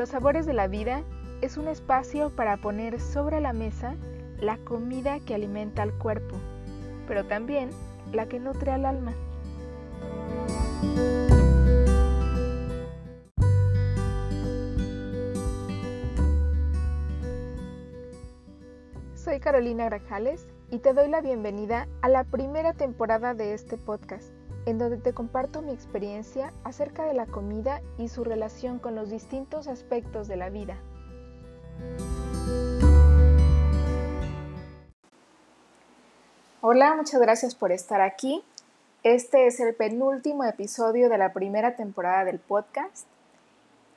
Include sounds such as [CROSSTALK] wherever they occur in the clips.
Los sabores de la vida es un espacio para poner sobre la mesa la comida que alimenta al cuerpo, pero también la que nutre al alma. Soy Carolina Grajales y te doy la bienvenida a la primera temporada de este podcast, en donde te comparto mi experiencia acerca de la comida y su relación con los distintos aspectos de la vida. Hola, muchas gracias por estar aquí. Este es el penúltimo episodio de la primera temporada del podcast,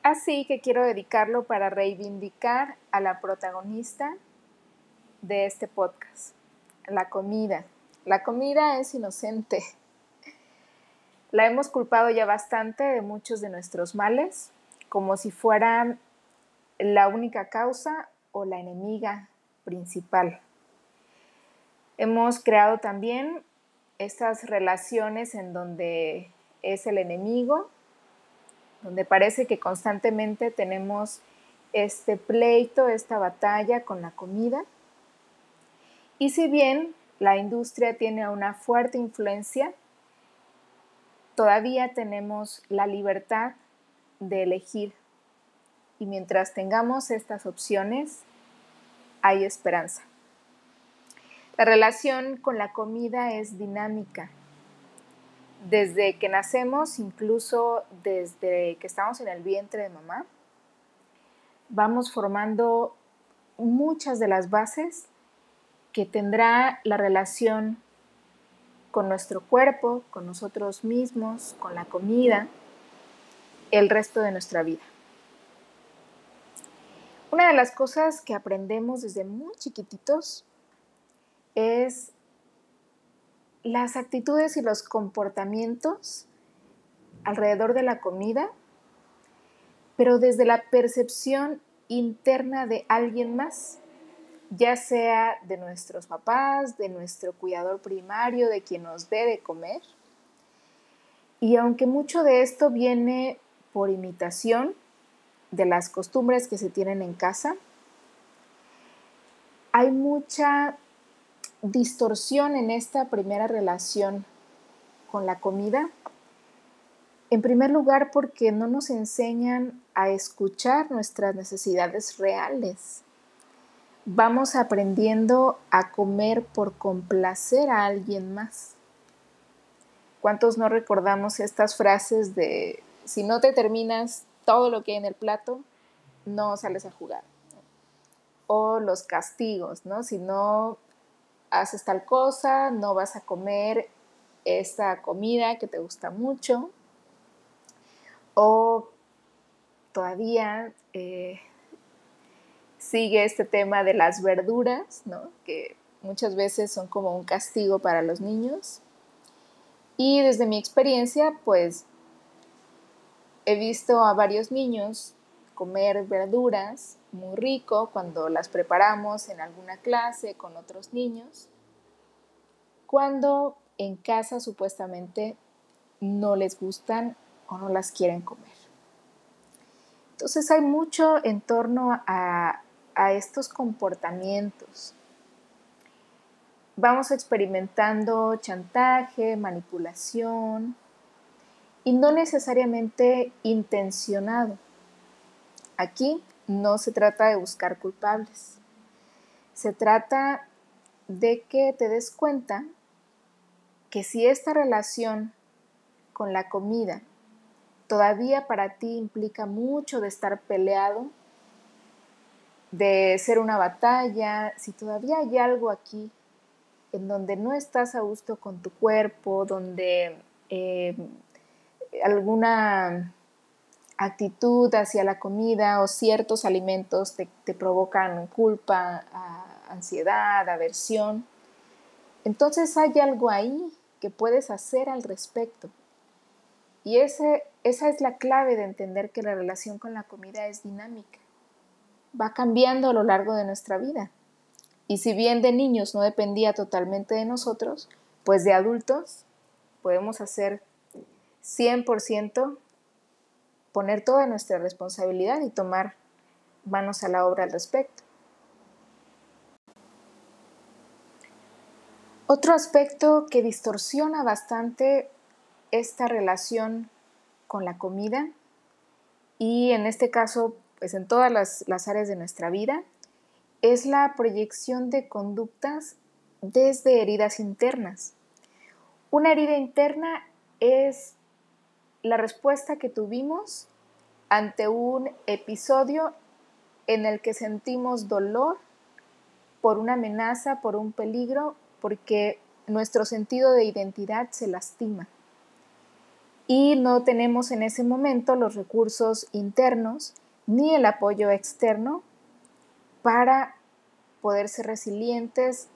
así que quiero dedicarlo para reivindicar a la protagonista de este podcast, la comida. La comida es inocente. La hemos culpado ya bastante de muchos de nuestros males, como si fuera la única causa o la enemiga principal. Hemos creado también estas relaciones en donde es el enemigo, donde parece que constantemente tenemos este pleito, esta batalla con la comida. Y si bien la industria tiene una fuerte influencia, todavía tenemos la libertad de elegir. Y mientras tengamos estas opciones, hay esperanza. La relación con la comida es dinámica. Desde que nacemos, incluso desde que estamos en el vientre de mamá, vamos formando muchas de las bases que tendrá la relación con nuestro cuerpo, con nosotros mismos, con la comida, el resto de nuestra vida. Una de las cosas que aprendemos desde muy chiquititos es las actitudes y los comportamientos alrededor de la comida, pero desde la percepción interna de alguien más, ya sea de nuestros papás, de nuestro cuidador primario, de quien nos dé de comer. Y aunque mucho de esto viene por imitación de las costumbres que se tienen en casa, hay mucha distorsión en esta primera relación con la comida? En primer lugar, porque no nos enseñan a escuchar nuestras necesidades reales. Vamos aprendiendo a comer por complacer a alguien más. ¿Cuántos no recordamos estas frases de si no te terminas todo lo que hay en el plato, no sales a jugar? O los castigos, ¿no? Si no haces tal cosa, no vas a comer esta comida que te gusta mucho. O todavía eh, sigue este tema de las verduras, ¿no? que muchas veces son como un castigo para los niños. Y desde mi experiencia, pues he visto a varios niños comer verduras muy rico cuando las preparamos en alguna clase con otros niños, cuando en casa supuestamente no les gustan o no las quieren comer. Entonces hay mucho en torno a, a estos comportamientos. Vamos experimentando chantaje, manipulación y no necesariamente intencionado. Aquí no se trata de buscar culpables. Se trata de que te des cuenta que si esta relación con la comida todavía para ti implica mucho de estar peleado, de ser una batalla, si todavía hay algo aquí en donde no estás a gusto con tu cuerpo, donde eh, alguna actitud hacia la comida o ciertos alimentos te, provocan culpa, ansiedad, aversión. Entonces hay algo ahí que puedes hacer al respecto. Y ese, esa es la clave de entender que la relación con la comida es dinámica. Va cambiando a lo largo de nuestra vida. Y si bien de niños no dependía totalmente de nosotros, pues de adultos podemos hacer 100% poner toda nuestra responsabilidad y tomar manos a la obra al respecto. Otro aspecto que distorsiona bastante esta relación con la comida y en este caso, pues en todas las, las áreas de nuestra vida, es la proyección de conductas desde heridas internas. Una herida interna es la respuesta que tuvimos ante un episodio en el que sentimos dolor por una amenaza, por un peligro, porque nuestro sentido de identidad se lastima. Y no tenemos en ese momento los recursos internos ni el apoyo externo para poder ser resilientes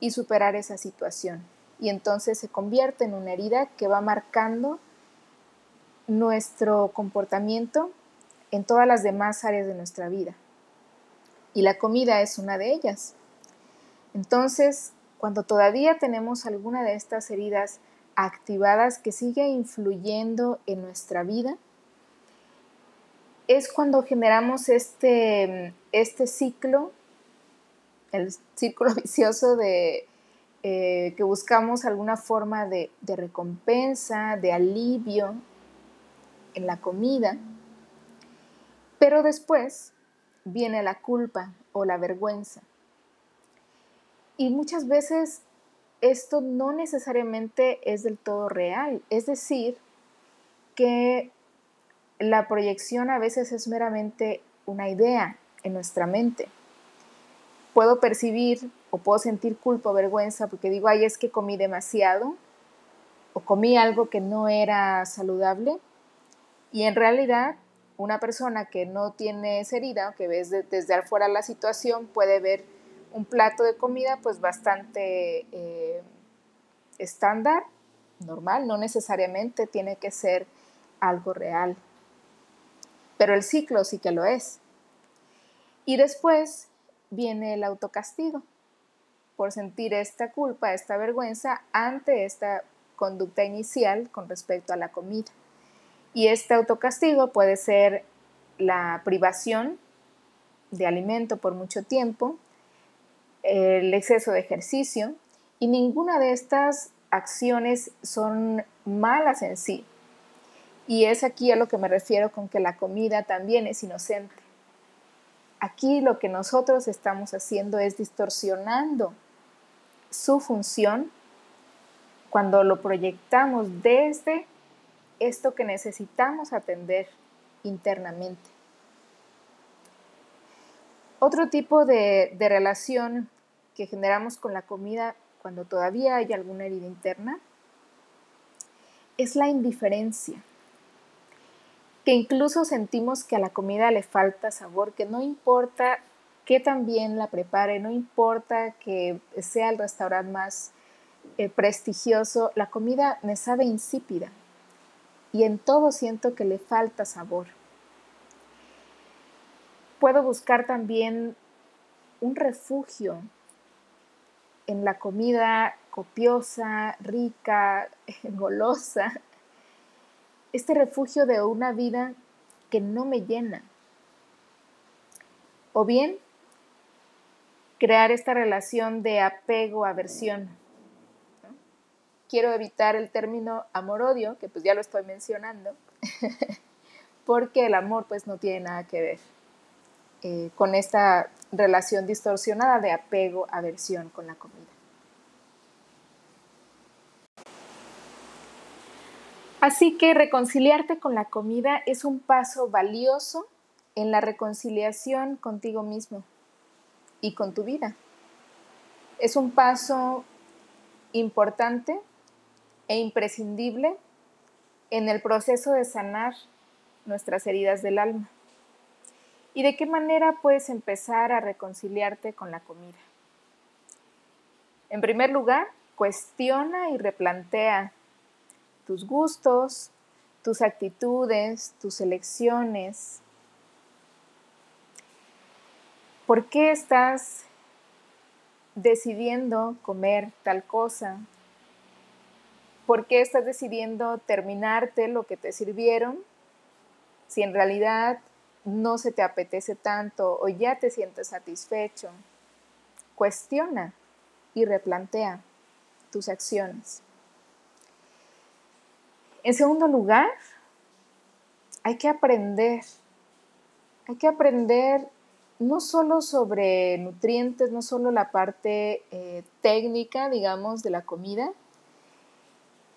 y superar esa situación. Y entonces se convierte en una herida que va marcando nuestro comportamiento en todas las demás áreas de nuestra vida. Y la comida es una de ellas. Entonces, cuando todavía tenemos alguna de estas heridas activadas que sigue influyendo en nuestra vida, es cuando generamos este, este ciclo, el círculo [LAUGHS] vicioso de eh, que buscamos alguna forma de recompensa, de alivio, en la comida, pero después viene la culpa o la vergüenza. Y muchas veces esto no necesariamente es del todo real, es decir, que la proyección a veces es meramente una idea en nuestra mente. Puedo percibir o puedo sentir culpa o vergüenza porque digo, ay, es que comí demasiado o comí algo que no era saludable y en realidad, una persona que no tiene esa herida, que ves desde afuera la situación, puede ver un plato de comida pues bastante eh, estándar, normal, no necesariamente tiene que ser algo real. Pero el ciclo sí que lo es. Y después viene el autocastigo por sentir esta culpa, esta vergüenza ante esta conducta inicial con respecto a la comida. Y este autocastigo puede ser la privación de alimento por mucho tiempo, el exceso de ejercicio, y ninguna de estas acciones son malas en sí. Y es aquí a lo que me refiero con que la comida también es inocente. Aquí lo que nosotros estamos haciendo es distorsionando su función cuando lo proyectamos desde esto que necesitamos atender internamente. Otro tipo de, relación que generamos con la comida cuando todavía hay alguna herida interna es la indiferencia, que incluso sentimos que a la comida le falta sabor, que no importa qué tan bien la prepare, no importa que sea el restaurante más eh, prestigioso, la comida me sabe insípida, y en todo siento que le falta sabor. Puedo buscar también un refugio en la comida copiosa, rica, [LAUGHS] golosa. Este refugio de una vida que no me llena. O bien crear esta relación de apego-aversión quiero evitar el término amor-odio, que pues ya lo estoy mencionando, [LAUGHS] porque el amor pues no tiene nada que ver eh, con esta relación distorsionada de apego-aversión con la comida. Así que reconciliarte con la comida es un paso valioso en la reconciliación contigo mismo y con tu vida. Es un paso importante e imprescindible en el proceso de sanar nuestras heridas del alma. ¿Y de qué manera puedes empezar a reconciliarte con la comida? En primer lugar, cuestiona y replantea tus gustos, tus actitudes, tus elecciones. ¿Por qué estás decidiendo comer tal cosa ¿Por qué estás decidiendo terminarte lo que te sirvieron Si en realidad no se te apetece tanto o ya te sientes satisfecho, cuestiona y replantea tus acciones. En segundo lugar, hay que aprender. Hay que aprender no solo sobre nutrientes, no solo la parte eh, técnica, digamos, de la comida,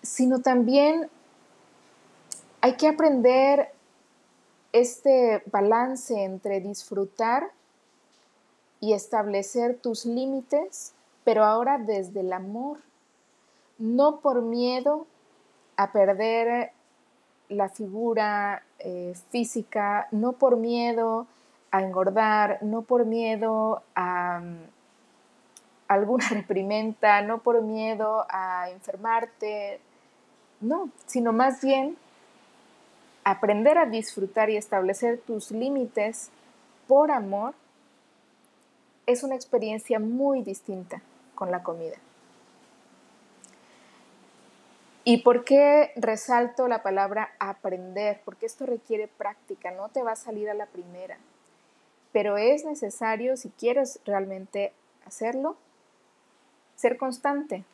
sino también hay que aprender este balance entre disfrutar y establecer tus límites, pero ahora desde el amor, no por miedo a perder la figura eh, física, no por miedo a engordar, no por miedo a mm, [LAUGHS] alguna reprimenda, no por miedo a enfermarte, no, sino más bien aprender a disfrutar y establecer tus límites por amor es una experiencia muy distinta con la comida. ¿Y por qué resalto la palabra aprender? Porque esto requiere práctica, no te va a salir a la primera, pero es necesario, si quieres realmente hacerlo, ser constante,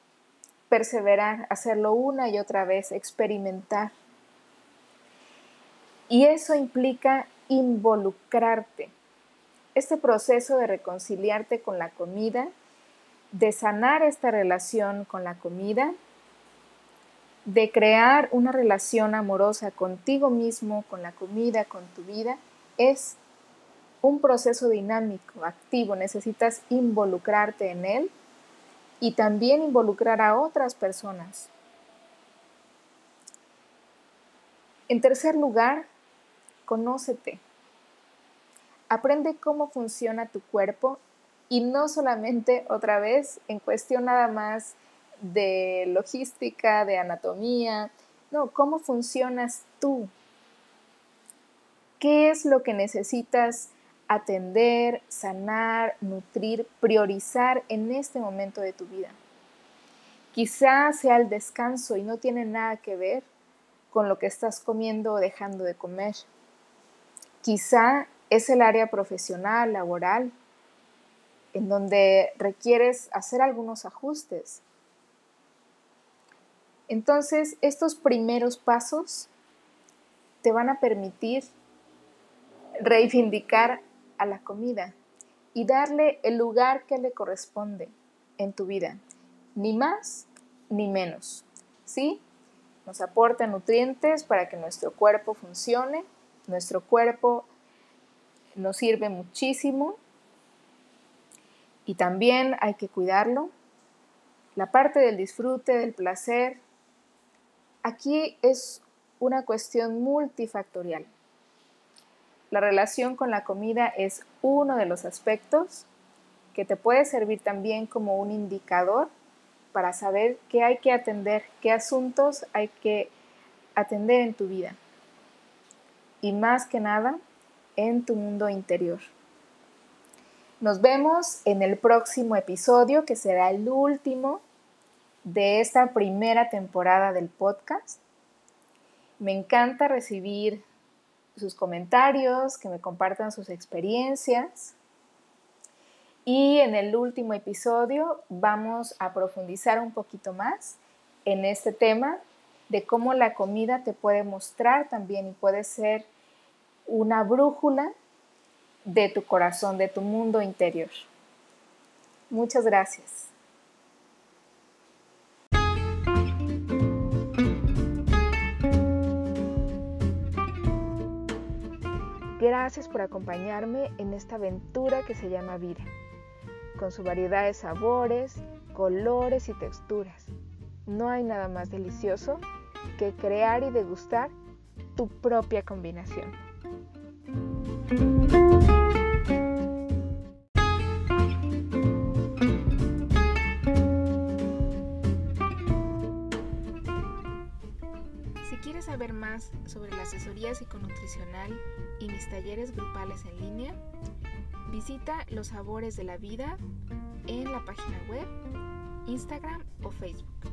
perseverar, hacerlo una y otra vez, experimentar. Y eso implica involucrarte. Este proceso de reconciliarte con la comida, de sanar esta relación con la comida, de crear una relación amorosa contigo mismo, con la comida, con tu vida, es un proceso dinámico, activo. Necesitas involucrarte en él y también involucrar a otras personas. En tercer lugar, conócete. Aprende cómo funciona tu cuerpo y no solamente otra vez en cuestión nada más de logística, de anatomía, no, cómo funcionas tú. ¿Qué es lo que necesitas atender, sanar, nutrir, priorizar en este momento de tu vida. Quizá sea el descanso y no tiene nada que ver con lo que estás comiendo o dejando de comer. Quizá es el área profesional, laboral, en donde requieres hacer algunos ajustes. Entonces, estos primeros pasos te van a permitir reivindicar a la comida y darle el lugar que le corresponde en tu vida, ni más ni menos. ¿Sí? Nos aporta nutrientes para que nuestro cuerpo funcione, nuestro cuerpo nos sirve muchísimo y también hay que cuidarlo. La parte del disfrute, del placer, aquí es una cuestión multifactorial. La relación con la comida es uno de los aspectos que te puede servir también como un indicador para saber qué hay que atender, qué asuntos hay que atender en tu vida. Y más que nada, en tu mundo interior. Nos vemos en el próximo episodio, que será el último de esta primera temporada del podcast. Me encanta recibir sus comentarios, que me compartan sus experiencias. Y en el último episodio vamos a profundizar un poquito más en este tema de cómo la comida te puede mostrar también y puede ser una brújula de tu corazón, de tu mundo interior. Muchas gracias. Gracias por acompañarme en esta aventura que se llama vida, con su variedad de sabores, colores y texturas. No hay nada más delicioso que crear y degustar tu propia combinación. Sobre la asesoría psiconutricional y mis talleres grupales en línea, visita Los Sabores de la Vida en la página web, Instagram o Facebook.